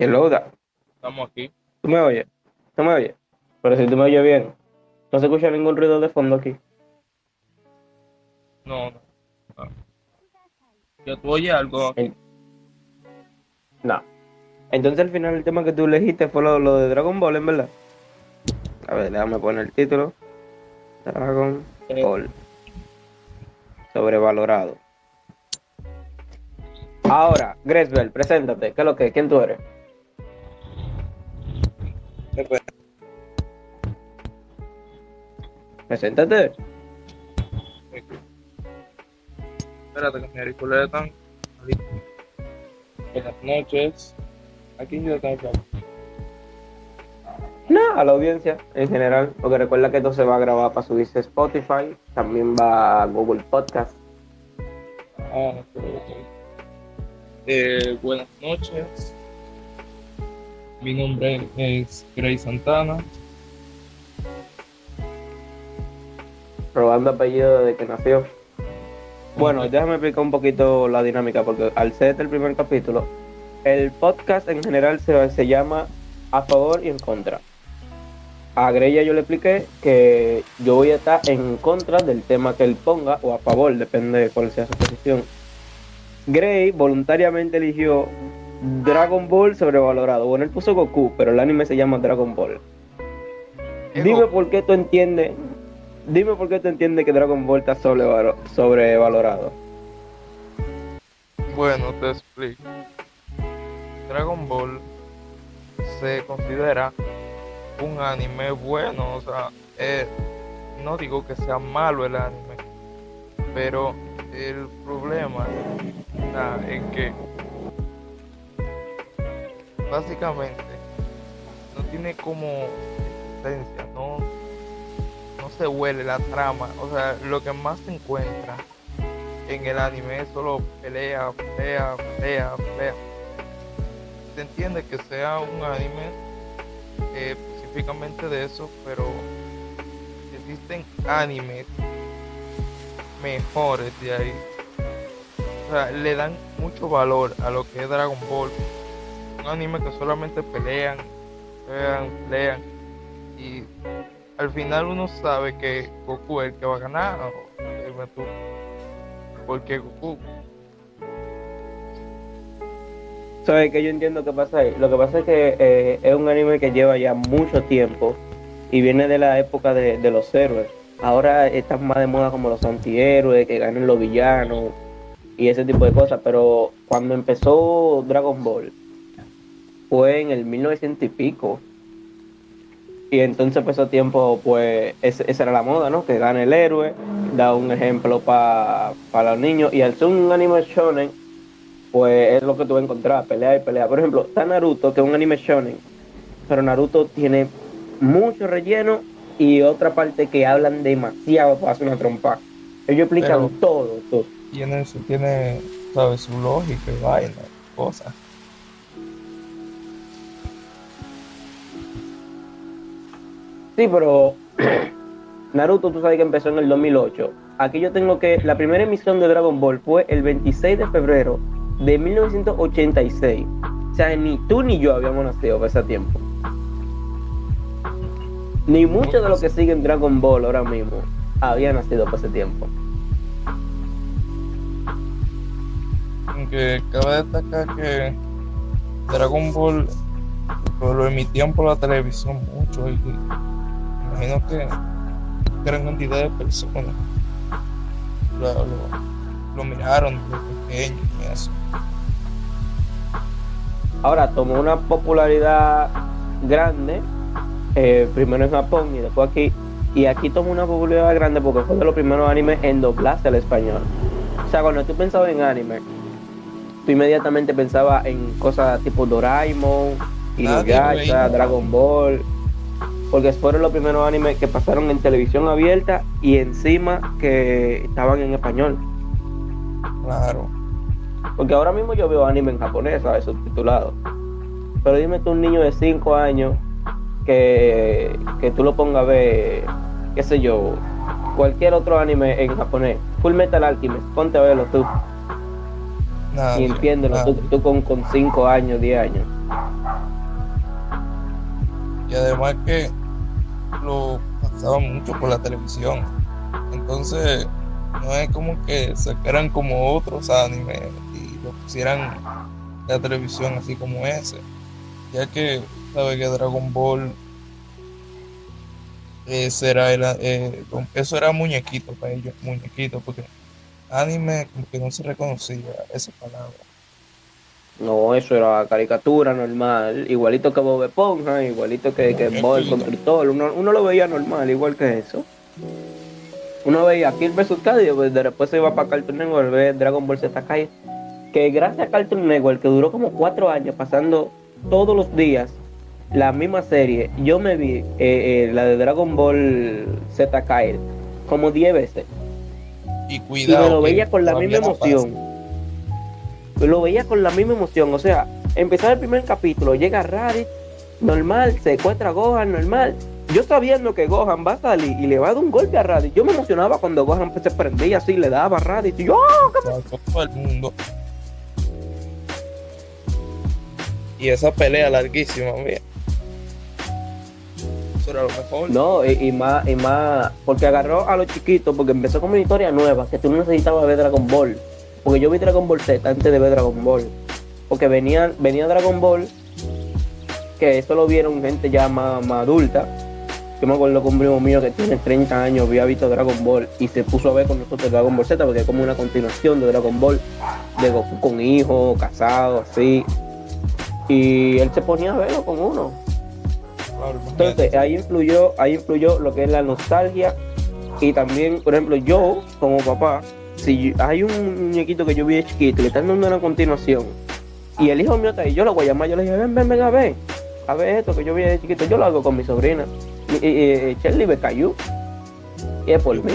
Hello, da. Estamos aquí. ¿Tú me oyes? ¿Tú me oyes? Pero si tú me oyes bien, no se escucha ningún ruido de fondo aquí. No, no. ¿Ya tú oyes algo? En- No. Entonces al final el tema que tú elegiste fue lo, lo de Dragon Ball, en verdad. A ver, déjame poner el título. Dragon Eh. Ball. Sobrevalorado. Ahora, Gresbel, preséntate. ¿Qué es lo que? ¿Quién tú eres? Preséntate. Espérate que mi auricular están. Buenas noches. Aquí yo tengo que No, a la audiencia en general, porque recuerda que esto se va a grabar para subirse a Spotify, también va a Google Podcast. Ah, no creo que- Eh, buenas noches. Mi nombre es Gray Santana. robando apellido desde que nació. Bueno, déjame explicar un poquito la dinámica, porque al ser el primer capítulo, el podcast en general se, se llama A favor y en contra. A Greya yo le expliqué que yo voy a estar en contra del tema que él ponga, o a favor, depende de cuál sea su posición. Grey voluntariamente eligió Dragon Ball sobrevalorado. Bueno, él puso Goku, pero el anime se llama Dragon Ball. Dime por qué tú entiendes. Dime por qué tú entiendes que Dragon Ball está sobrevalo- sobrevalorado. Bueno, te explico. Dragon Ball se considera un anime bueno, o sea, eh, no digo que sea malo el anime, pero el problema está en que básicamente no tiene como esencia, no, no se huele la trama, o sea, lo que más se encuentra en el anime es solo pelea, pelea, pelea, pelea. Se entiende que sea un anime eh, específicamente de eso, pero existen animes mejores de ahí. O sea, le dan mucho valor a lo que es Dragon Ball. Un anime que solamente pelean, pelean, pelean. Y al final uno sabe que Goku es el que va a ganar. o- dime tú porque Goku. ¿Sabes que yo entiendo qué pasa ahí? Lo que pasa es que eh, es un anime que lleva ya mucho tiempo y viene de la época de, de los héroes. Ahora están más de moda como los antihéroes, que ganen los villanos y ese tipo de cosas. Pero cuando empezó Dragon Ball fue en el 1900 y pico. Y entonces por ese tiempo, pues, ese- esa era la moda, ¿no? Que gane el héroe, da un ejemplo para los niños. Y al ser un anime shonen, pues es lo que tú vas a encontrar, pelea y pelea. Por ejemplo, está Naruto, que es un anime shonen, pero Naruto tiene mucho relleno y otra parte que hablan demasiado para hacer una trompa. Ellos explican Pero- todo, todo. Tiene su, tiene, ¿sabes? Su lógica y vaina, cosas. Sí, pero Naruto, tú sabes que empezó en el 2008. Aquí yo tengo que. La primera emisión de Dragon Ball fue el 26 de febrero de 1986. O sea, ni tú ni yo habíamos nacido para ese tiempo. Ni muchos de los que siguen Dragon Ball ahora mismo habían nacido para ese tiempo. Aunque cabe destacar que Dragon Ball lo, emitían por la televisión mucho y imagino que gran cantidad de personas lo, lo- lo miraron desde pequeño y eso. Ahora tomó una popularidad grande, eh, primero en Japón y después aquí. Y aquí tomó una popularidad grande porque fue de los primeros animes en doblarse al español. O sea, cuando tú pensabas en anime, tú inmediatamente pensabas en cosas tipo Doraemon, Inuyasha. Dragon Ball. Porque fueron los primeros animes que pasaron en televisión abierta y encima que estaban en español. Claro. Porque ahora mismo yo veo anime en japonés, ¿sabes? Subtitulado. Pero dime tú un niño de 5 años que, que tú lo pongas a ver, qué sé yo, cualquier otro anime en japonés. Full Metal Alchemist, ponte a verlo tú Nadie, y entiéndelo, tú, tú con 5 años, 10 años. Y además que lo pasaban mucho por la televisión. Entonces, no es como que sacaran como otros animes y lo pusieran en la televisión así como ese. Ya que sabe que Dragon Ball era eh, eso era muñequito para ellos, muñequito, porque anime como que no se reconocía esa palabra. No, eso era caricatura normal, igualito que Bob Esponja, igualito que, que Bob el Constructor, uno, uno lo veía normal, igual que eso. Uno veía Kill vs. Cadio, pues después se iba para Cartoon Network, ver Dragon Ball Z Kai, que gracias a Cartoon Network, que duró como cuatro años pasando todos los días la misma serie, yo me vi eh, eh, la de Dragon Ball Z Kai como diez veces. Y cuidado. Y me lo veía con la misma emoción lo veía con la misma emoción. O sea, empezar el primer capítulo, llega Raditz, normal, se encuentra Gohan, normal. Yo sabiendo que Gohan va a salir y le va a dar un golpe a Raditz, yo me emocionaba cuando Gohan se prendía así, le daba a Raditz. Y yo, ¡oh, Todo el mundo. Y esa pelea larguísima. Eso era lo mejor. No, y, más, y más, porque agarró a los chiquitos, porque empezó con una historia nueva, que tú no necesitabas ver Dragon Ball porque yo vi Dragon Ball Z antes de ver Dragon Ball. Porque venía, venía Dragon Ball, que eso lo vieron gente ya más, adulta. Yo me acuerdo con un primo mío que tiene 30 años, había visto Dragon Ball y se puso a ver con nosotros Dragon Ball Z porque es como una continuación de Dragon Ball, de Goku con hijo, casado, así. Y él se ponía a verlo con uno. Entonces ahí influyó, ahí influyó lo que es la nostalgia y también, por ejemplo, yo como papá, si hay un muñequito que yo vi de chiquito, le están dando una continuación, y el hijo mío está ahí, yo lo voy a llamar, yo le dije, ven, ven, ven a ver, a ver esto que yo vi de chiquito, yo lo hago con mi sobrina, y, y, y cayó, y es por mí.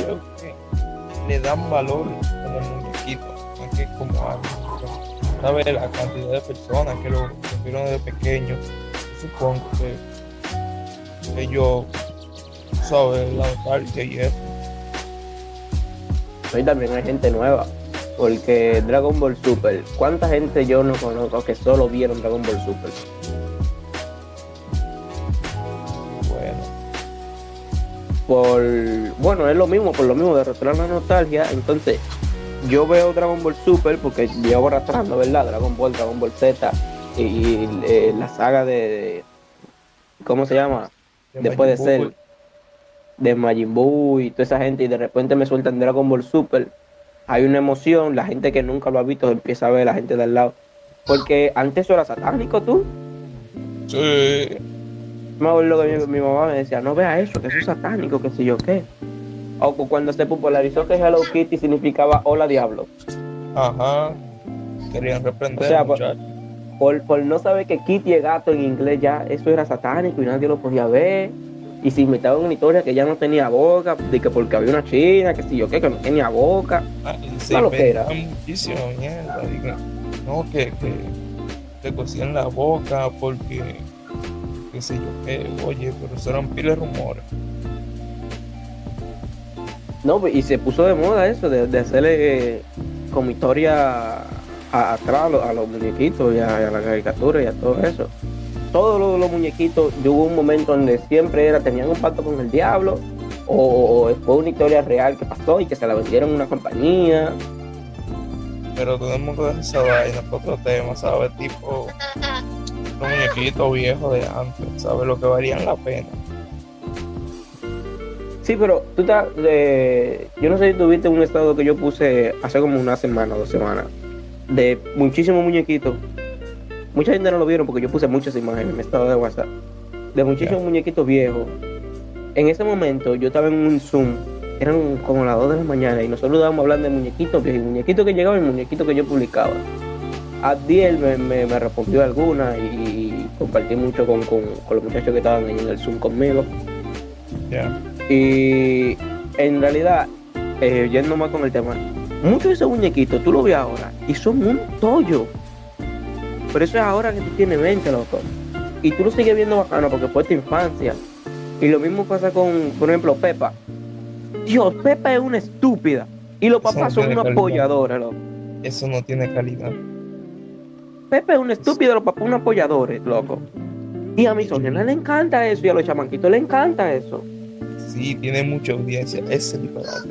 Le dan valor como muñequito, más que como algo. ¿Sabes la cantidad de personas que lo vieron desde pequeño? Supongo que ellos saben la nostalgia y eso y también hay gente nueva. Porque Dragon Ball Super, ¿cuánta gente yo no conozco que solo vieron Dragon Ball Super? Bueno. Por, bueno, es lo mismo, por lo mismo de arrastrar la nostalgia. Entonces, yo veo Dragon Ball Super porque llevo arrastrando, ¿verdad? Dragon Ball, Dragon Ball Z y, eh, la saga de, ¿Cómo se llama? Después de ser de Majin Buu y toda esa gente y de repente me sueltan Dragon Ball Super, hay una emoción, la gente que nunca lo ha visto empieza a ver, la gente de al lado. Porque antes eso era satánico, tú. Sí. Me acuerdo que mi, mamá me decía, no vea eso, que eso es satánico, que sé yo qué. O cuando se popularizó que Hello Kitty significaba hola diablo. Ajá. Querían reprender. O sea, por, por, no saber que Kitty es gato en inglés ya, eso era satánico y nadie lo podía ver y se inventaban una historia que ya no tenía boca, de que porque había una china, que si yo qué, que no tenía boca. Ah, se inventaban muchísima mierda, no, que, que te cosían la boca porque, qué sé yo qué, oye, pero eso eran piles rumores. No, pues, y se puso de moda eso, de, de hacerle como historia atrás a, los muñequitos y a, a la caricatura y a todo eso todos los, muñequitos, hubo un momento donde siempre era, tenían un pacto con el diablo, o, fue una historia real que pasó y que se la vendieron a una compañía. Pero tenemos que dejar esa vaina para otro tema, ¿sabes? Tipo, los muñequitos viejos de antes, ¿sabes? Lo que valían la pena. Sí, pero tú estás. Eh, yo no sé si tuviste un estado que yo puse hace como una semana, dos semanas, de muchísimos muñequitos Mucha gente no lo vieron porque yo puse muchas imágenes en mi estado de WhatsApp de muchísimos muñequitos viejos. En ese momento yo estaba en un Zoom, eran como las 2 de la mañana y nosotros estábamos hablando de muñequitos viejos, muñequitos que llegaban y muñequitos que yo publicaba. Adiel me, me, me respondió alguna y, compartí mucho con, los muchachos que estaban en el Zoom conmigo. Y en realidad, eh, yendo más con el tema, muchos de esos muñequitos tú lo ves ahora y son un tollo. Pero eso es ahora que tú tienes 20, loco. Y tú lo sigues viendo bacano porque fue tu infancia. Y lo mismo pasa con, por ejemplo, Pepa. Dios, Pepa es una estúpida. Y los papás son una apoyadores, loco. Eso no tiene calidad. Pepa es una estúpida, los papás unos apoyadores, loco. Y a mi sobrina le encanta eso y a los chamanquitos le encanta eso. Sí, tiene mucha audiencia ese disparate.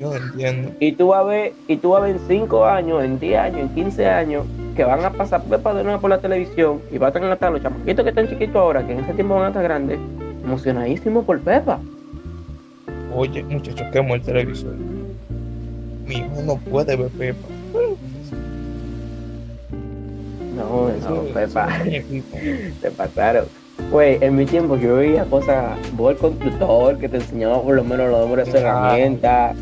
Yo no entiendo. Y tú vas a ver, y tú vas a ver en 5 años, en 10 años, en 15 años, que van a pasar Pepa de nuevo por la televisión y van a estar los chamanquitos que están chiquitos ahora, que en ese tiempo van a estar grandes, emocionadísimos por Pepa. Oye, muchachos, quemo el televisor. Mi hijo no puede ver Pepa. No, no, Pepa. Te pasaron. Pues en mi tiempo yo veía cosas, vos el constructor que te enseñaba por lo menos los nombres de herramientas,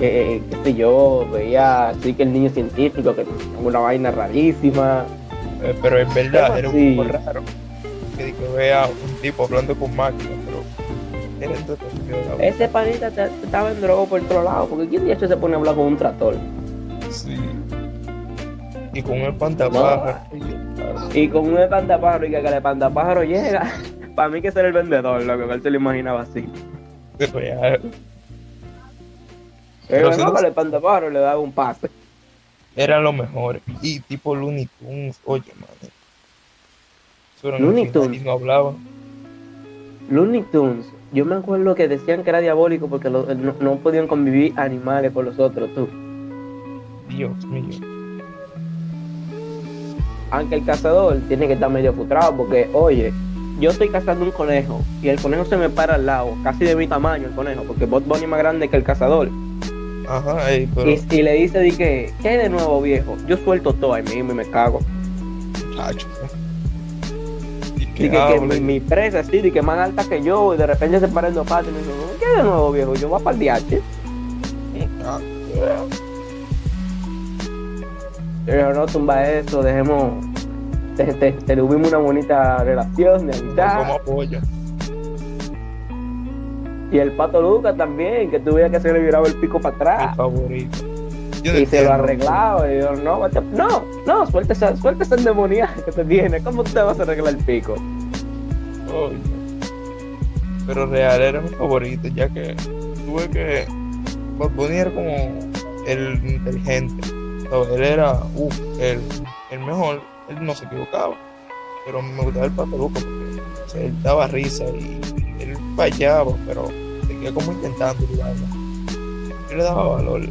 eh, qué sé yo, veía así que el niño científico que una vaina rarísima. Eh, Pero es verdad, era un así. poco raro. Que, que vea un tipo hablando con máquinas, pero era verdad. Ese panita te, te estaba en droga por otro lado, porque ¿quién de hecho se pone a hablar con un tractor? Sí. Y con el pantapájaro. Y con un espantapájaro y que, que el espantapájaro llega, para mí que ese era el vendedor, lo que él se lo imaginaba así. Él Pero venía si no- y le daba un pase. eran los mejores. Y tipo Looney Tunes, oye, man. Eso era Looney Tunes. No hablaban. Looney Tunes, yo me acuerdo que decían que era diabólico porque lo- no, no podían convivir animales con los otros, tú. Dios mío. Aunque el cazador tiene que estar medio frustrado porque, oye, yo estoy cazando un conejo y el conejo se me para al lado, casi de mi tamaño el conejo, porque Bot Bunny es más grande que el cazador. Ajá, ey, pero Y, le dice, di que, ¿qué hay de nuevo, viejo? Yo suelto todo ahí mismo y me cago. muchachos. Y que que, mi, mi presa así, de que más alta que yo, y de repente se para en dos patas y me dice, ¿qué hay de nuevo, viejo? Yo voy para el DH. Ah, Pero no tumba eso, dejemos, te, te, te tuvimos una bonita relación de Como amistad. Y el pato Lucas también, que tuviera que se le viraba el pico para Mi atrás. favorito. Yo no Y se lo arreglaba. Y yo, no, no, no, suelta esa, suelta esa endemoniada que te tiene. ¿Cómo tú te vas a arreglar el pico? Oye. Pero real era mi favorito, ya que tuve que era como el inteligente. Él era el, el mejor, él no se equivocaba. Pero me gustaba el Pato Luco porque o sea, él daba risa y él fallaba, pero seguía como intentando ayudarla. Yo le daba valor.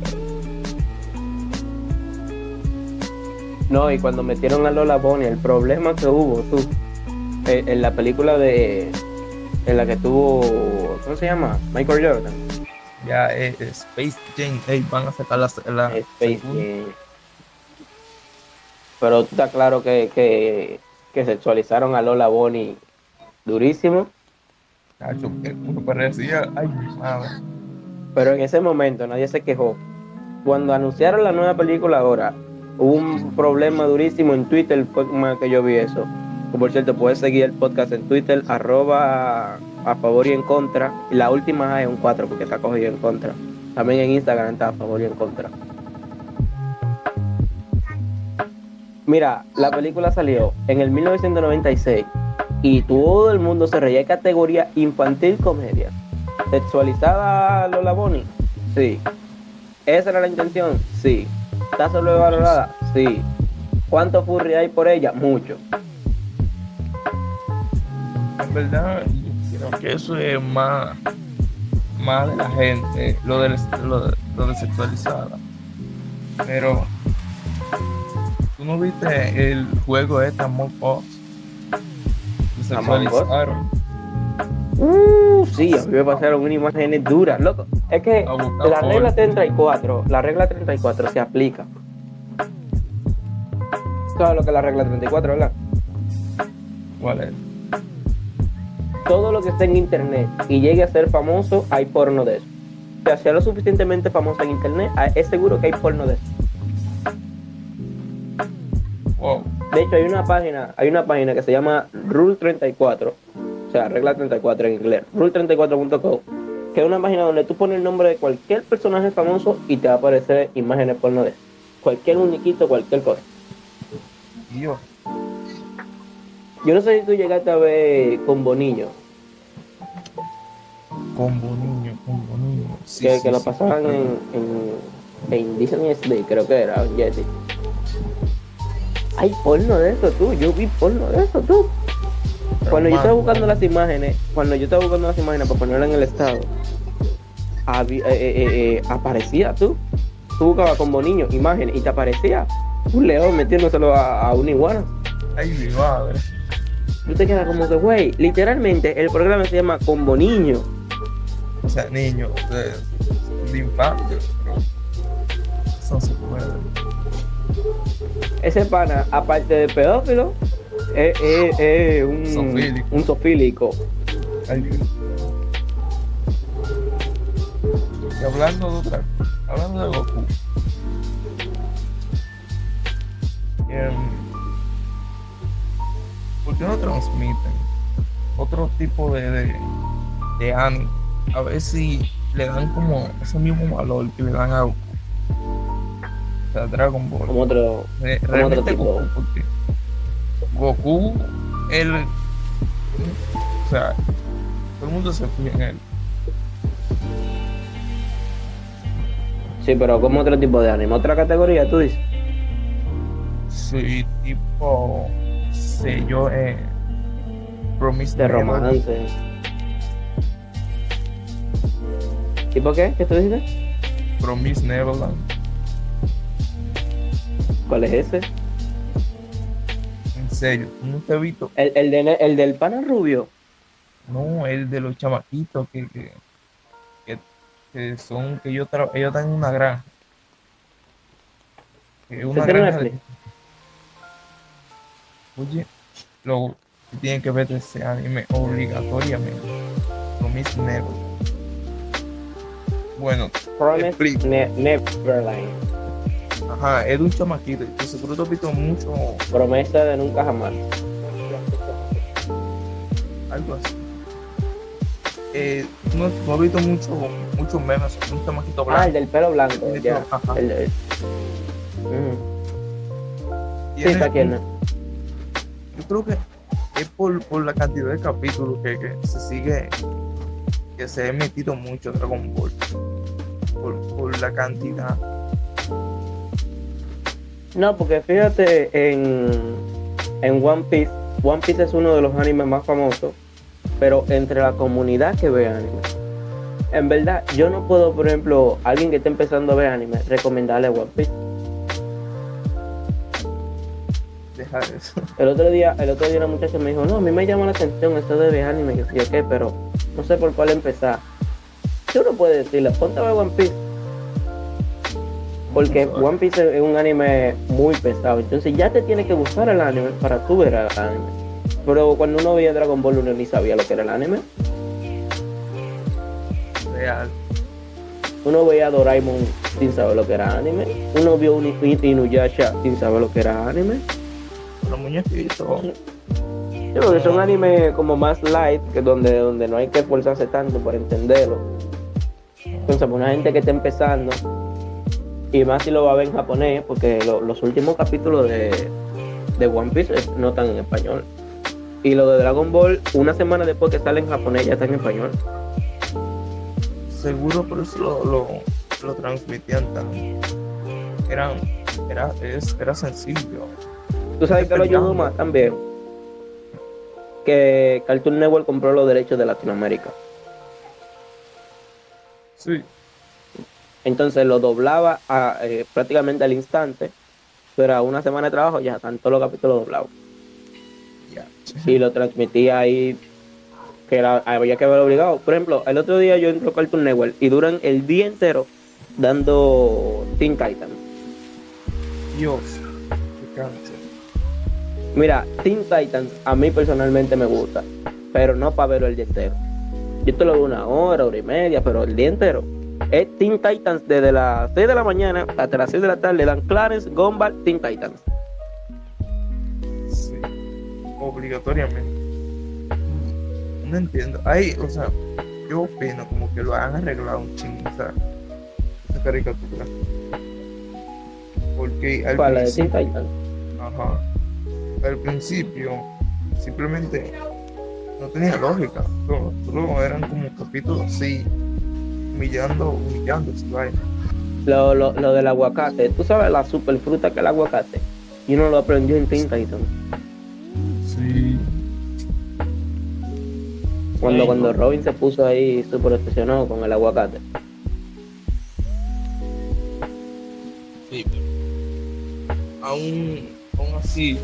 No, y cuando metieron a Lola Bonnie, el problema que hubo, tú, eh, en la película de. En la que tuvo. ¿Cómo se llama? Michael Jordan. Ya es Space Jam, ey, van a sacar la, la Space. Jam. Pero tú está claro que, que, que sexualizaron a Lola Bonnie durísimo. Pero en ese momento nadie se quejó. Cuando anunciaron la nueva película ahora, hubo un problema durísimo en Twitter, fue que yo vi eso. Por cierto, puedes seguir el podcast en Twitter, arroba a favor y en contra. Y la última es un 4 porque está cogido en contra. También en Instagram está a favor y en contra. Mira, la película salió en el 1996 y todo el mundo se reía de categoría infantil comedia. ¿Sexualizada Lola Bonnie? Sí. ¿Esa era la intención? Sí. ¿Está sobrevalorada? Sí. ¿Cuánto furry hay por ella? Mucho. En verdad, creo que eso es más, más de la gente, lo de, lo de, de sexualizada. Pero, ¿tú no viste el juego este Among Us? Sexualizaron. Uh, sí, a mí me pasaron unas imágenes duras, loco. Es que la regla porno. 34, la regla 34 se aplica. ¿Sabes lo que es la regla 34, verdad? ¿Cuál es? todo lo que esté en internet y llegue a ser famoso, hay porno de eso. O sea, sea lo suficientemente famoso en internet, ah, es seguro que hay porno de eso. De hecho, hay una página, hay una página que se llama Rule 34, o sea, regla 34 en inglés, rule34.co, que es una página donde tú pones el nombre de cualquier personaje famoso y te va a aparecer imágenes porno de. Cualquier muñequito, cualquier cosa. Dios. Yo no sé si tú llegaste a ver con Bonillo, Combo niño, combo niño. Sí, que, sí, que lo pasaban en, en, en Disney creo que era, en Jetty. Hay porno de eso, tú. Yo vi porno de eso, tú. Cuando yo estaba buscando las imágenes, cuando yo estaba buscando las imágenes para ponerlas en el estado, había- eh, eh, eh, aparecía tú. Tú buscabas como niño imágenes y te aparecía un león metiéndoselo a, a una iguana. Ay, mi madre. Tú te quedas como que, güey, literalmente el programa se llama Combo Niño. O sea, niños de, de infancia. pero Eso se puede. Ese pana, aparte de pedófilo, es, es- es un, Sofílico. un sofílico. Ay, Dios. Y hablando de otra, hablando de Goku. em, ¿Por qué no transmiten otro tipo de, de, de anime? A ver si le dan como ese mismo valor que le dan a Goku. O sea, Dragon Ball. Como otro. Re- Como realmente otro tipo. Goku, porque Goku, él, o sea, todo el mundo se fija en él. Sí, pero como otro tipo de anime. Otra categoría, tú dices. Sí, tipo, sé yo, eh, Promise De romance. ¿Tipo qué? ¿Qué tú dices? Promise Neverland. ¿Cuál es ese? En serio, no te he visto. El, el, de, el del pana rubio. No, el de los chamaquitos que, que, que, que son, que ellos, tra- ellos están en una granja. Que una ¿Está en granja de-? Oye, luego tienen que ver ese anime obligatoriamente. Promise Neverland. Bueno, Promise. Ne- Neverland. Ajá, es de un chamaquito. Yo seguro te has visto mucho, Promesa de nunca jamás. algo así. Eh, no, no he visto mucho, muchos memes un chamaquito Ah, el blanco. del pelo blanco. Sí, Ya. ajá. El, el-. Sí, está aquí. un- ¿no? yo creo que es por, por la cantidad de capítulos que, que se sigue, que se ha metido mucho Dragon Ball. Por, por la cantidad. No, porque fíjate en, en One Piece. One Piece es uno de los animes más famosos, pero entre la comunidad que ve anime. En verdad, yo no puedo, por ejemplo, alguien que esté empezando a ver anime, recomendarle One Piece. Deja eso. El otro día, el otro día una muchacha me dijo, no, a mí me llama la atención esto de ver anime, que sé yo qué, pero no sé por cuál empezar. Yo no puedo decirle, ponte a ver One Piece. Porque. One Piece es un anime muy pesado. Entonces ya te tiene que gustar el anime para tú ver el anime. Pero cuando uno veía Dragon Ball uno ni sabía lo que era el anime. Real. Uno veía Doraemon sin saber lo que era anime. Uno vio un Inuyasha sin saber lo que era anime. Los muñequitos. Sí, porque son animes como más light, que donde, donde no hay que esforzarse tanto por entenderlo. Entonces, para una gente que está empezando, y más si lo va a ver en japonés, porque lo- los últimos capítulos de, de One Piece no están en español. Y lo de Dragon Ball, una semana después que sale en japonés, ya está en español. Seguro por eso lo, lo, lo transmitían tan. Era, es, era sencillo. ¿Tú sabes que lo ayudó más también? Que Cartoon Network compró los derechos de Latinoamérica. Sí. Entonces lo doblaba a, eh, prácticamente al instante, pero a una semana de trabajo ya están todos los capítulos doblados. Ya. Y lo transmitía ahí, que era, había que haber obligado. Por ejemplo, el otro día yo entro a Cartoon Network y duran el día entero dando Teen Titans. Dios. Qué cáncer. Mira, Teen Titans a mí personalmente me gusta, pero no para verlo el día entero. Yo te lo veo una hora, hora y media, pero el día entero. Es Teen Titans desde las 6 de la mañana hasta las 6 de la tarde. Dan Clarence, Gumball, Teen Titans. Sí. Obligatoriamente. No entiendo. Ahí, o sea, yo opino como que lo han arreglado un chingo esa, esa caricatura. Porque al ¿Cuál? La de Teen principio, Titans. ajá, al principio simplemente no tenía lógica. Solo, solo eran como capítulos así, humillando, humillando su vaina. Lo, lo, lo del aguacate. ¿Tú sabes la super fruta que es el aguacate? y uno lo aprendió en Titans. Sí. Cuando, Ay, cuando. Robin se puso ahí súper obsesionado con el aguacate. Sí, pero aún, aún así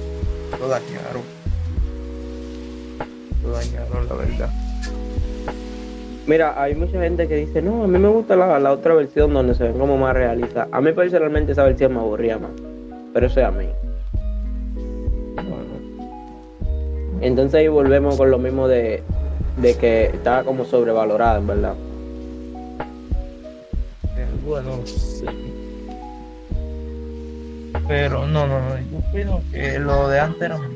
lo dañaron. Lo dañaron, la verdad. Mira, hay mucha gente que dice, no, a mí me gusta la, la otra versión donde se ven como más realistas. A mí personalmente esa versión me aburría más. Pero eso es a mí. Entonces ahí volvemos con lo mismo de, de que estaba como sobrevalorada, en verdad. bueno, sí. Pero no, no, no, yo opino que lo de antes era mejor.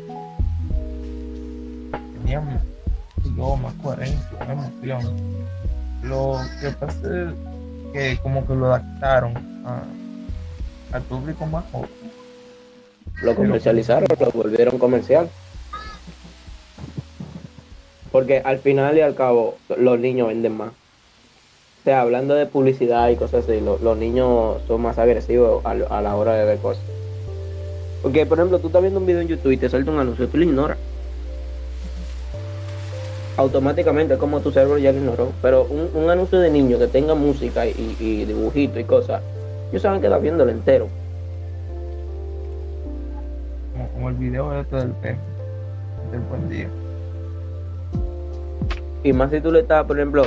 Más, coherencia, más emoción. Lo que pasa es que como que lo adaptaron a, al público más joven. Lo comercializaron, lo volvieron comercial. Porque al final y al cabo, los niños venden más. O sea, hablando de publicidad y cosas así, lo- los niños son más agresivos a, la hora de ver cosas. Porque, por ejemplo, tú estás viendo un video en YouTube y te salta un anuncio, tú lo ignoras. Automáticamente, como tu cerebro ya lo ignoró. Pero un, un anuncio de niño que tenga música y, y dibujito y cosas, ellos saben que estás viéndolo entero. como, como el video este del perro, del buen día. Y más si tú le estás, por ejemplo,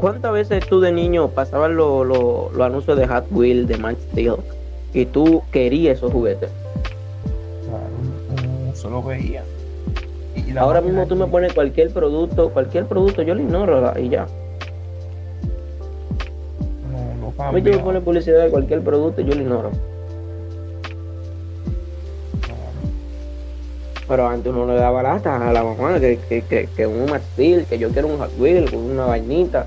¿cuántas veces tú de niño pasabas los los- los anuncios de Hot Wheels, de Max Steel, y tú querías esos juguetes? Claro, solo veía. Ahora mismo tú me pones cualquier producto, cualquier producto, yo lo ignoro y ya. No, lo A mí tú me pones publicidad de cualquier producto, yo lo ignoro. Pero antes uno le daba lata a la mamá que, que, que, que un Max Steel, que yo quiero un Hot Wheels, una vainita.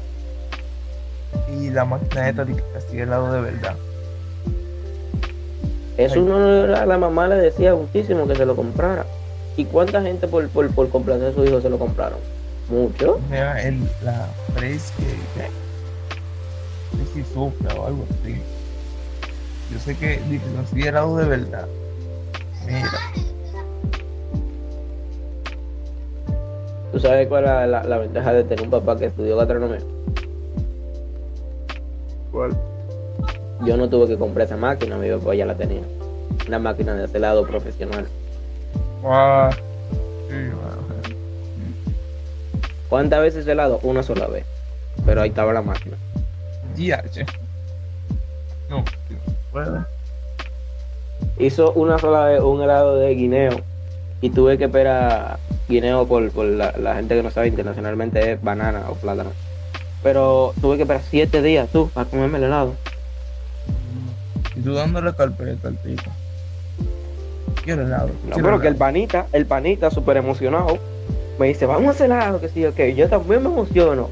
Y la máquina esta de helado de verdad. Eso uno, la, la mamá le decía muchísimo que se lo comprara. ¿Y cuánta gente por, por, por complacer a su hijo se lo compraron? Mucho. Era el, la Trace que. que- Tracy Sopra o algo así. Yo sé que de que hacía helado de verdad. Mira, ¿Tú sabes cuál es la, la- la ventaja de tener un papá que estudió gastronomía? ¿cuál? Yo no tuve que comprar esa máquina, mi papá ya la tenía. Una máquina de helado profesional. Ah, sí. ¿Cuántas veces helado? Una sola vez. Pero ahí estaba la máquina. GH. No, bueno. Hizo una sola vez un helado de guineo y tuve que esperar guineo por, por la, la gente que no sabe internacionalmente es banana o plátano. Pero tuve que esperar siete días tú para comerme el helado. Y tú dándole carpeta al tipo. Quiero helado. No, quiero pero que el panita, el panita súper emocionado, me dice, vamos a hacer helado, que sí, ok. Yo también me emociono.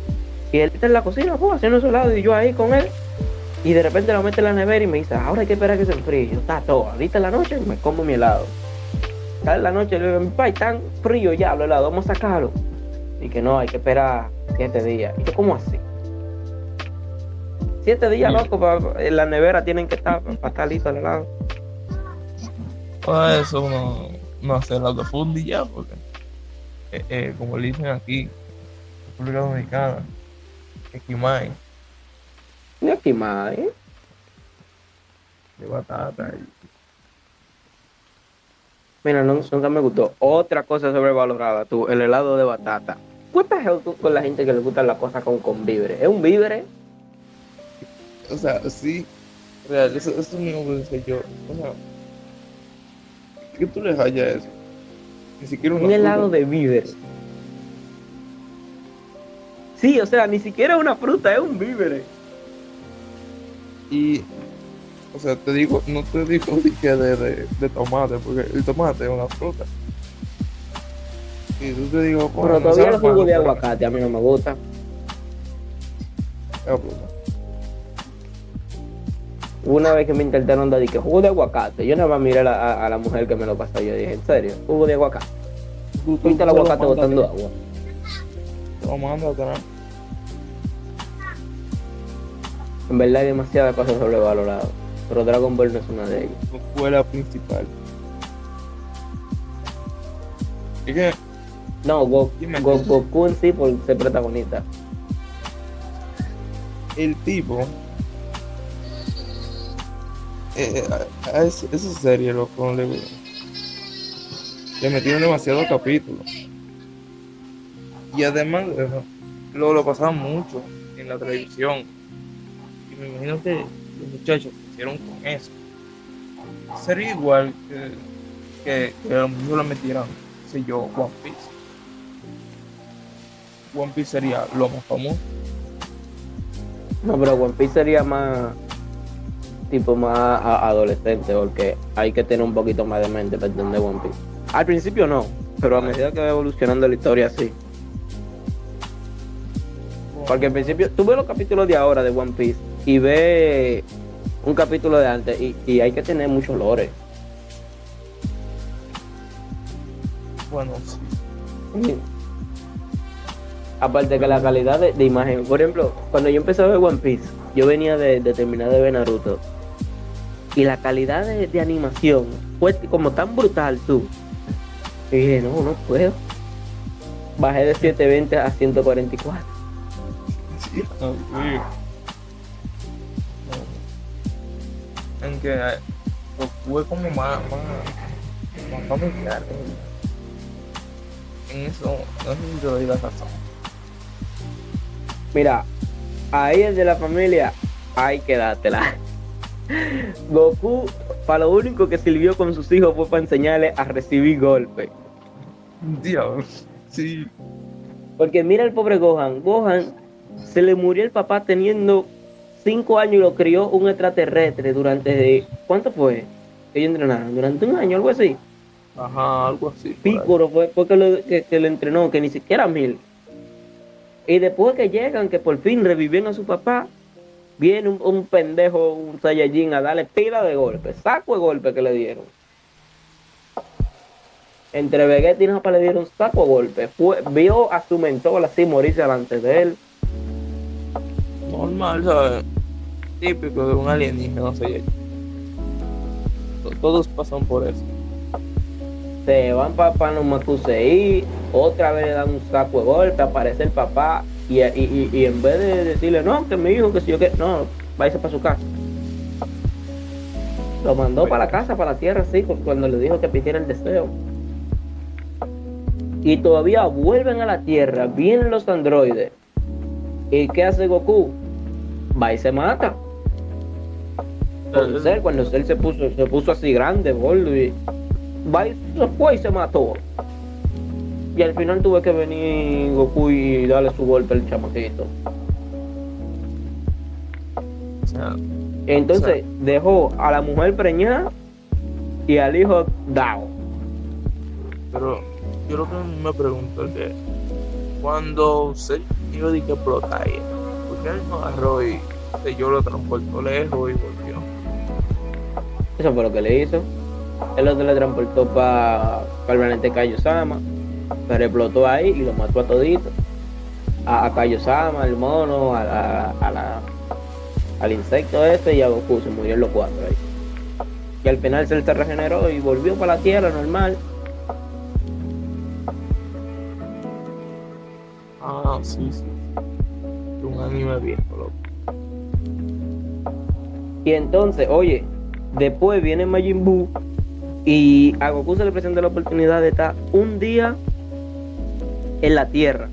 Y él está en la cocina, pues, haciendo su helado, y yo ahí con él. Y de repente lo mete en la nevera y me dice, ahora hay que esperar a que se enfríe. Yo, está todo, ahorita en la noche me como mi helado. Está en la noche, le digo, mi papá, tan frío ya los helados, vamos a sacarlo. Y que no, hay que esperar siete días. Y yo, ¿cómo así? Siete días, loco, pa- en la nevera tienen que estar para estar listo el helado. Para eso uno no hace helado fundi ya, porque, eh, eh, como le dicen aquí, República Dominicana, esquimay, Y aquí más, ¿eh? de batata y Mira, no- nunca me gustó. Otra cosa sobrevalorada, tú, el helado de batata. ¿Qué pasa tú con la gente que le gustan las cosas con, con víveres? ¿Es un víveres? O sea, sí, real, eso, eso mismo pensé yo. O sea, ¿qué tú le hallas eso? Ni siquiera una Un helado fruta. de víveres. Sí, o sea, ni siquiera una fruta, es un víveres. Y, o sea, te digo, no te digo que de, de, de tomate, porque el tomate es una fruta. Y tú te digo, Pero bueno, todavía sabe el jugo de aguacate a mí no me gusta. es fruta. Una vez que me intentaron dar y que jugo de aguacate, yo nada más miré a la, a- la mujer que me lo pasó. Yo dije, ¿en serio? Jugo de aguacate. Viste el aguacate botando atrás, agua. Atrás. En verdad hay demasiadas cosas sobrevaloradas. Pero Dragon Ball no es una de ellas. Fue la principal. Es que No. Go- Goku en sí por ser protagonista. el tipo. Eh, a, a esa, serie, loco, le, le metieron demasiados capítulos. Y además lo, lo pasaban mucho en la televisión. Y me imagino que los muchachos hicieron con eso. Sería igual que, que, que a lo mejor lo metieran, sé yo, One Piece. One Piece sería lo más famoso. No, pero One Piece sería más tipo más adolescente porque hay que tener un poquito más de mente para entender One Piece. Al principio no, pero a medida que va evolucionando la historia sí. Porque al principio, tú ves los capítulos de ahora de One Piece y ves un capítulo de antes y, y hay que tener mucho lore. Bueno, sí. Aparte que la calidad de, de imagen, por ejemplo, cuando yo empecé a ver One Piece, yo venía de, de terminar de ver Naruto. Y la calidad de, de animación fue como tan brutal tú. Y dije, no, no puedo. Bajé de 720 a 144. Sí, no, sí. No. En que eh, Goku es como más, más, más familiar. En eso, no sé si te doy la razón. Mira, ahí es de la familia, hay que dártela. Goku, para lo único que sirvió con sus hijos fue para enseñarles a recibir golpes. Dios, sí. Porque mira el pobre Gohan. Gohan se le murió el papá teniendo 5 años y lo crió un extraterrestre durante. ¿Cuánto fue? Que ellos entrenaron. Durante un año, algo así. Ajá, algo así. Piccolo fue porque lo, que, que lo entrenó, que ni siquiera mil. Y después que llegan, que por fin reviven a su papá, viene un, un pendejo, un Saiyajin a darle pila de golpes, saco de golpes que le dieron. Entre Vegeta y Nappa le dieron saco de golpes. Fue- vio a su mentor así morirse delante de él. Normal, ¿sabes? Típico de un alienígena, no sé. To- Todos pasan por eso. Se van para pa Namekusei, otra vez le dan un saco de golpe, aparece el papá y, y- y- en vez de decirle, no, que mi hijo, que si yo que, no, váyase para su casa. Lo mandó para la casa, para la tierra, sí, cu- cuando le dijo que pidiera el deseo. Y todavía vuelven a la tierra, vienen los androides. ¿Y qué hace Goku? Va y se mata. Con cuando Cell se puso, se puso así grande, gordo, y va y se fue y se mató. Y al final tuve que venir Goku y darle su golpe al chamaquito. Entonces dejó a la mujer preñada y al hijo dado. pero yo lo que me pregunto es que cuando se iba de que explota ¿por qué él no agarró y se yo lo transportó lejos y volvió? Eso fue lo que le hizo. Él lo teletransportó para el planeta Kaiosama, pero explotó ahí y lo mató a todito. A, a Kaiosama, al mono, a la, a la- al insecto ese y a Goku, se murieron los cuatro ahí. Y al final se se regeneró y volvió para la tierra normal. Ah, sí, sí. Un anime viejo, loco. Y entonces, oye, después viene Majin Buu y a Goku se le presenta la oportunidad de estar un día en la Tierra.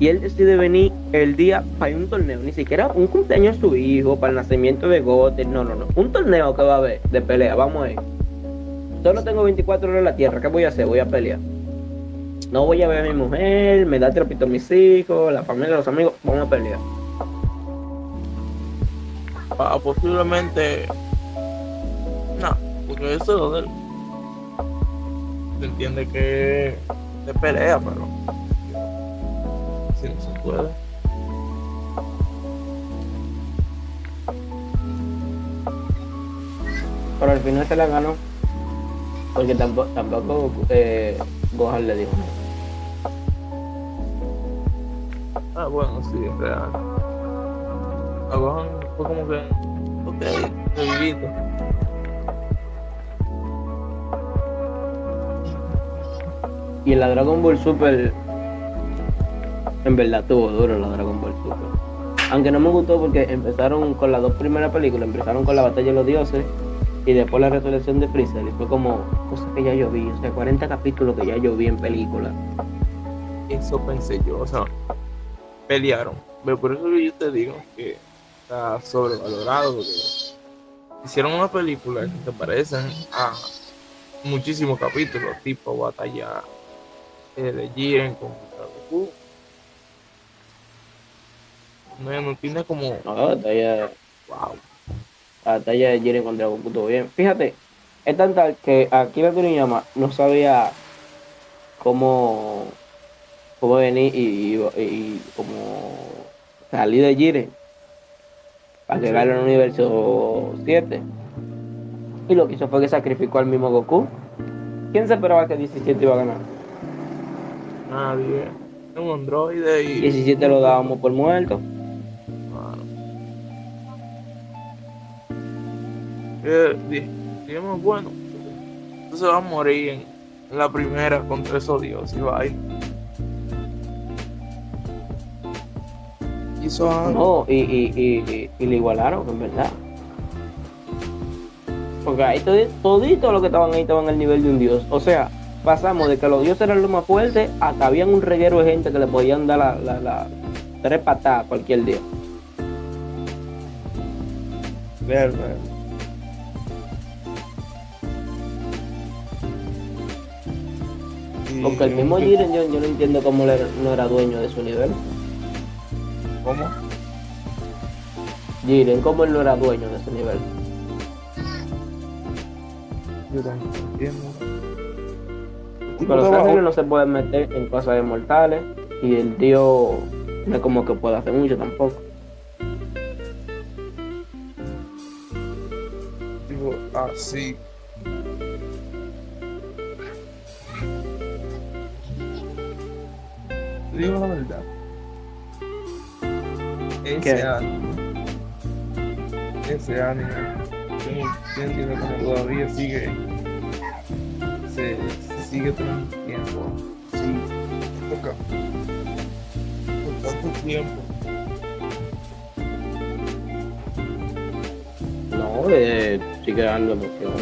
Y él decide venir el día para un torneo, ni siquiera un cumpleaños de su hijo, para el nacimiento de Goten, no, no, no. Un torneo que va a haber de pelea, vamos a ir. Solo tengo 24 horas en la Tierra, ¿qué voy a hacer? Voy a pelear. No voy a ver a mi mujer, me da trapito a mis hijos, la familia, los amigos, vamos a pelear. Ah, posiblemente. No, porque eso es lo de él. Entiende que se pelea, pero. Si no se puede. Pero al final se la ganó. Porque tampoco, tampoco eh, Gohan le dijo. Ah, bueno, sí, en real. A Gohan fue como que. Ok, revivito. Y la Dragon Ball Super, en verdad tuvo duro la Dragon Ball Super. Aunque no me gustó porque empezaron con las dos primeras películas, empezaron con la batalla de los dioses y después la resurrección de Freezer. Y fue como cosas que ya yo vi, o sea, 40 capítulos que ya yo vi en película. Eso pensé yo, o sea, pelearon. Pero por eso yo te digo que está sobrevalorado. Porque hicieron una película que te parecen a muchísimos capítulos, tipo batalla eh, de Jiren con Goku. No, no tiene como. No, la batalla, Wow. la batalla de Jiren contra Goku todo bien. Fíjate, es tan tal que aquí la Toriyama no sabía cómo, cómo venir y, y, y cómo salir de Jiren para llegar al universo 7. Y lo que hizo fue que sacrificó al mismo Goku. ¿Quién se esperaba que 17 iba a ganar? Nadie. Es un androide y. 17 lo dábamos por muerto. Eh, di- digamos, bueno, entonces va a morir en, en la primera contra esos dioses y va Hizo algo. No, y, y, y, y, y le igualaron, en verdad. Porque ahí todi- todito los que estaban ahí estaban al nivel de un dios. O sea, pasamos de que los dioses eran los más fuertes a que habían un reguero de gente que le podían dar la, la, la tres patadas cualquier día. Real. Y- Porque el mismo Jiren yo, yo no entiendo cómo no era dueño de su nivel. ¿Cómo? Jiren, cómo él no era dueño de ese nivel. Yo Pero los ángeles no se pueden meter en cosas de mortales y el tío no es como que puede hacer mucho tampoco. Digo, así. Te digo la verdad. Ese ¿Qué? anime. Ese anime. Yo no entiendo cómo todavía sigue. Se, sigue transmitiendo. Sí. Toca. Por tanto tiempo. No, eh, sigue dando emoción.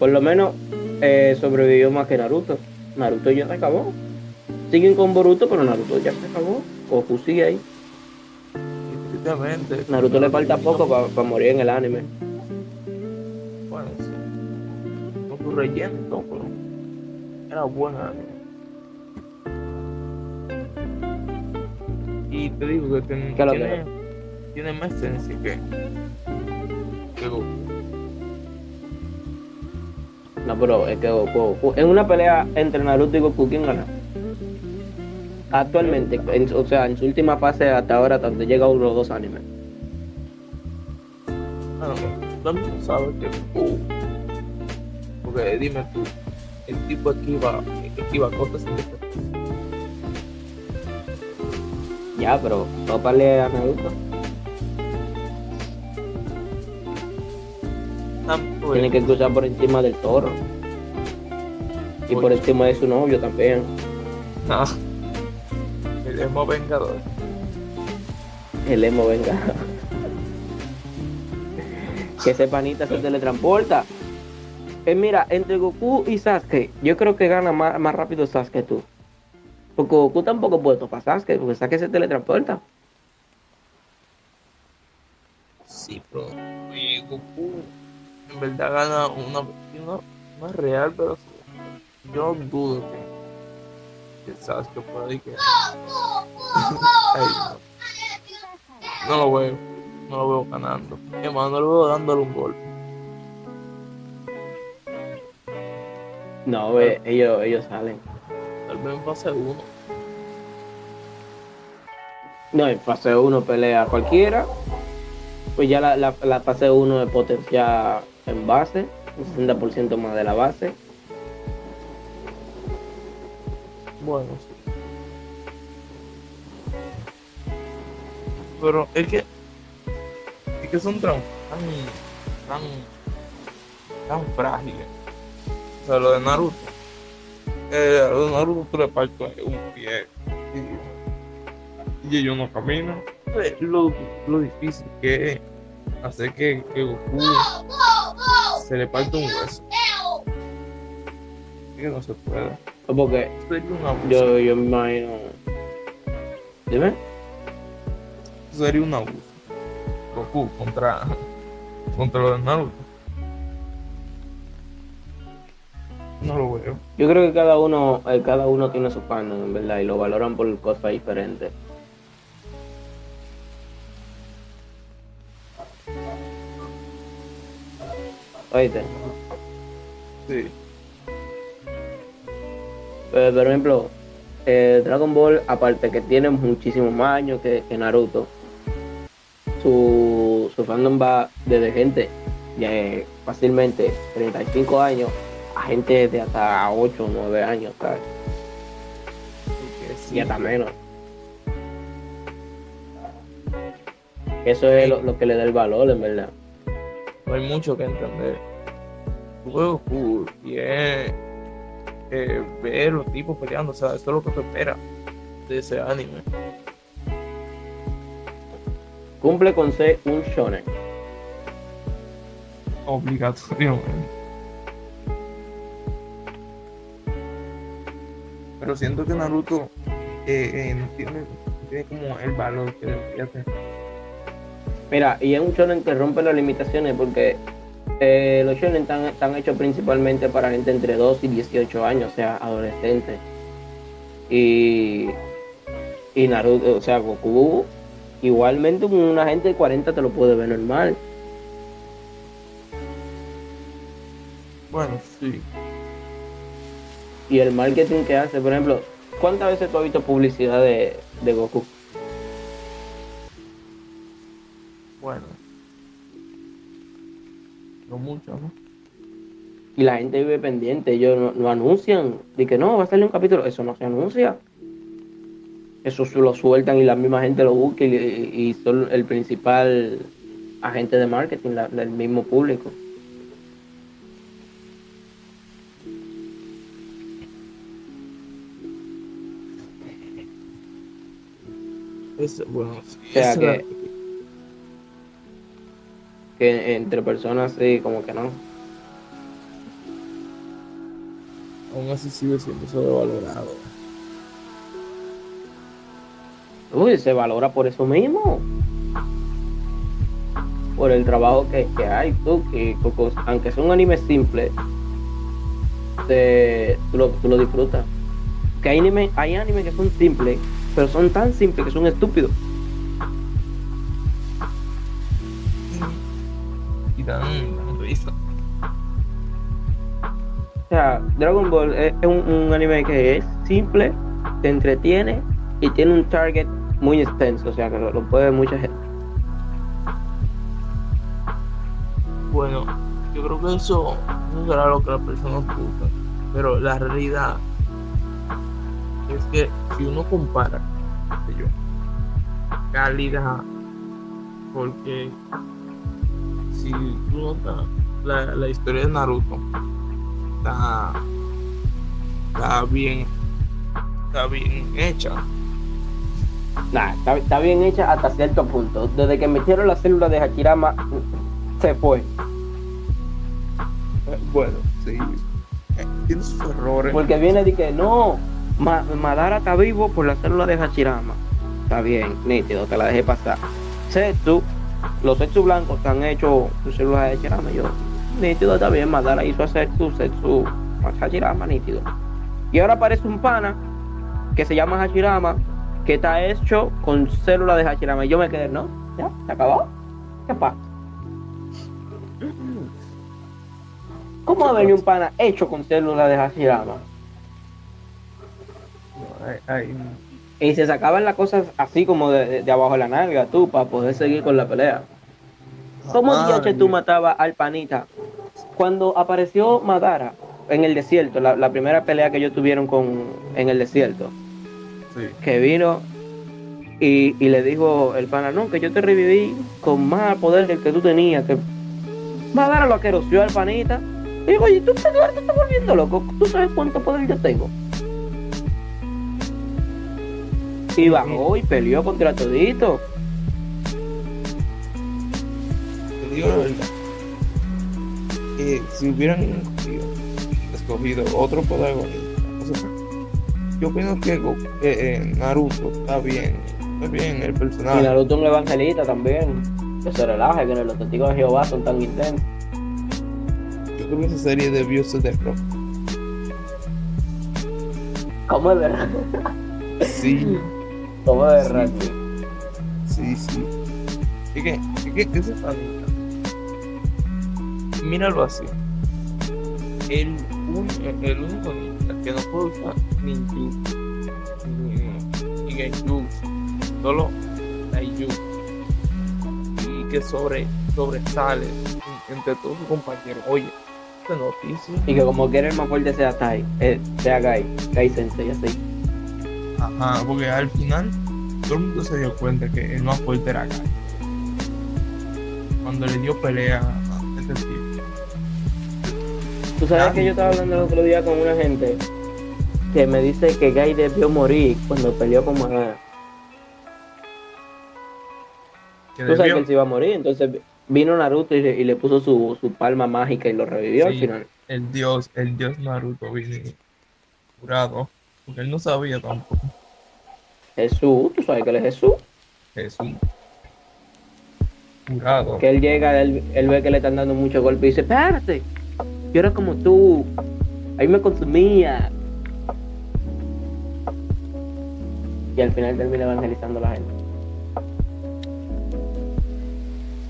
Por lo menos eh, sobrevivió más que Naruto. Naruto ya se acabó. Siguen con Boruto, pero Naruto ya se acabó. Goku sigue ahí. Naruto le falta poco para morir en el anime. Relleno pero era buen anime. Y te digo que ten- ¿Qué es lo tiene, tiene más esencia que, que Goku. No, pero es que Goku, Goku- en una pelea entre Naruto y Goku, ¿quién gana? Actualmente, en- o sea, en su última fase hasta ahora, donde llega uno o dos animes. Bueno, todo el mundo sabe que Goku. Porque dime tú, el tipo esquiva, esquiva cosas sin. Ya, pero tópale a Naruto. Tampoco Tiene que cruzar por encima del toro. Y por encima de su novio también. No. El emo vengador. El emo, venga. que ese panita se teletransporta. Eh, mira, entre Goku y Sasuke, yo creo que gana más, más rápido Sasuke tú. Porque Goku tampoco puede topar Sasuke, porque Sasuke se teletransporta. Sí, pero Goku en verdad gana una, es real, pero yo dudo que, que Sasuke pueda y que no. lo veo, no lo veo ganando. Es más, no lo veo dándole un golpe. No, ve, ellos, ellos salen. Tal vez en fase 1. No, en fase 1 pelea cualquiera. Pues ya la, la, la fase 1 es potencia en base, un 60% más de la base. Bueno, sí. Pero es que es que son tan tan tan, tan frágiles O sea, lo de Naruto. Eh, a lo de Naruto tú le partes un pie y, y ellos no caminan. Eh, Lo, lo difícil que es hacer que, que Goku se le parte un hueso. Es que no se puede. Porque Sería un abuso. yo, yo me imagino. Dime. Sería un abuso. Goku contra, contra lo de Naruto. No lo veo. Yo creo que cada uno, eh, cada uno tiene su fandom, en verdad, y lo valoran por cosas diferentes. Oíste, Sí. eh, por ejemplo, eh, Dragon Ball, aparte que tiene muchísimos más años que, que Naruto, su, su fandom va desde gente de fácilmente 35 años a gente de hasta 8 o 9 años, ¿sabes? Sí, y hasta menos. Eso es lo, lo que le da el valor, en verdad. no hay mucho que entender. Tu juego cool y es eh, ver los tipos peleando, o sea, eso es lo que tú esperas de ese anime. Cumple con ser un shonen. Obligatoriamente. Pero siento que Naruto eh, eh, no tiene, tiene como el valor que debería tener. Mira, y es un shonen que rompe las limitaciones porque eh, los shonen están, están hechos principalmente para gente entre 2 y 18 años, o sea, adolescentes. Y, y Naruto, o sea, Goku, igualmente una gente de 40 te lo puede ver normal. Bueno, sí. Y el marketing que hace, por ejemplo, ¿cuántas veces tú has visto publicidad de, de Goku? Bueno. No mucho, ¿no? Y la gente vive pendiente, ellos no, no anuncian, de que no, va a salir un capítulo, eso no se anuncia. Eso se lo sueltan y la misma gente lo busca y, y son el principal agente de marketing, la- el mismo público. Es, bueno. O sea que, que entre personas sí, como que no. aún así sigue siendo sobrevalorado. Uy, se valora por eso mismo. Por el trabajo que, que hay, tú, que, que- aunque sea un anime simple, te- tú, lo, tú lo disfrutas. Que hay anime, hay anime que son simples, pero son tan simples que son estúpidos. Y dan, risa. O sea, Dragon Ball es es un, un anime que es simple, te entretiene y tiene un target muy extenso, o sea, que lo, lo puede ver mucha gente. Bueno, yo creo que eso no será lo que las personas buscan, pero la realidad es que si uno compara, sé yo, calidad, porque si tú notas la, la historia de Naruto, está, está bien, está bien hecha. Nah, está, está bien hecha hasta cierto punto. Desde que metieron la célula de Hachirama, se fue. Eh, Bueno, sí, eh, tiene sus errores. Porque viene de que no, Ma- Madara está vivo por la célula de Hachirama. Está bien, nítido, te la dejé pasar. Setsu, los Setsu blancos están hechos su célula de Hachirama. Yo, nítido, está bien, Madara hizo a Setsu, Setsu, Hachirama, nítido. Y ahora aparece un pana que se llama Hachirama, que está hecho con célula de Hachirama. Y yo me quedé, ¿no? ¿Ya? ¿Se acabó? ¿Qué pasa? ¿Cómo va a venir un pana hecho con célula de Hachirama? Y se sacaban las cosas así como de, de- abajo de la nalga, tú, para poder seguir con la pelea. ¿Cómo diache tú matabas al panita? Cuando apareció Madara en el desierto, la, la primera pelea que ellos tuvieron con, en el desierto, Sí. que vino y, y le dijo el pana, no, que yo te reviví con más poder del que tú tenías, que Madara lo aqueroció al panita Digo, oye, tú te, te estás volviendo loco. ¿Tú sabes cuánto poder yo tengo? Y bajó y peleó contra todito. Te digo la verdad. Si hubieran escogido, escogido otro protagonista, o sea, yo pienso que que, eh, Naruto está bien, está bien el Y personaje. Naruto un evangelista también. Que se relaje, que los testigos de Jehová son tan intensos. Yo creo que esa serie debió ser de rock. ¿Cómo es verdad? Sí, ¿Cómo es Sí. verdad? sí, sí. Es que, es que panita, míralo así. El, un, el único ninja que no puede usar ninjutsu ni, ni genjutsu, solo taijutsu y que sobre, sobresale en- entre todos sus compañeros. Oye, esta noticia, Y que como quiere el más fuerte sea Tai, eh, sea Gai, Gai Sensei, así. Ajá, porque al final todo el mundo se dio cuenta que el más fuerte era Kai. Cuando le dio pelea a este tipo. Tú sabes que yo estaba hablando el otro día con una gente que me dice que Gai debió morir cuando peleó con. Que Tú sabes que él se iba a morir, entonces vino Naruto y le, y le puso su, su palma mágica y lo revivió al final. el dios, el dios Naruto vino curado, porque él no sabía tampoco. Jesús, tú sabes que él es Jesús. Jesús. Curado. Que él llega, él, él ve que le están dando muchos golpes y dice, espérate, yo era como tú, ahí me consumía. Y al final termina evangelizando a la gente.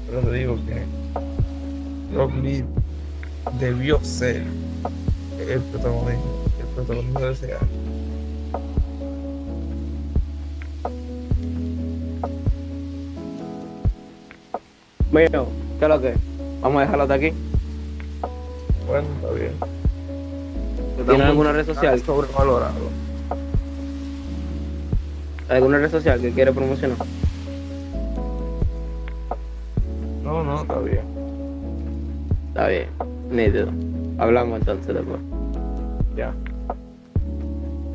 Pero te digo que Lee debió ser el protagonista, el protagonista de ese año. Bueno, ¿qué es lo que? Vamos a dejarlo hasta aquí. Bueno, está bien. ¿Tienes alguna red social? Está sobrevalorado. ¿Alguna red social que quiere promocionar? No, no, está bien. Está bien, nítido. Hablamos entonces después. Ya.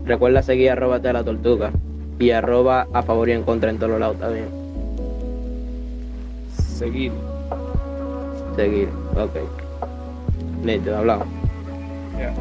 Recuerda seguir arroba te la tortuga y arroba a favor y en contra en todos lados también. Seguir. Seguir, ok. Nítido, hablamos. Ya.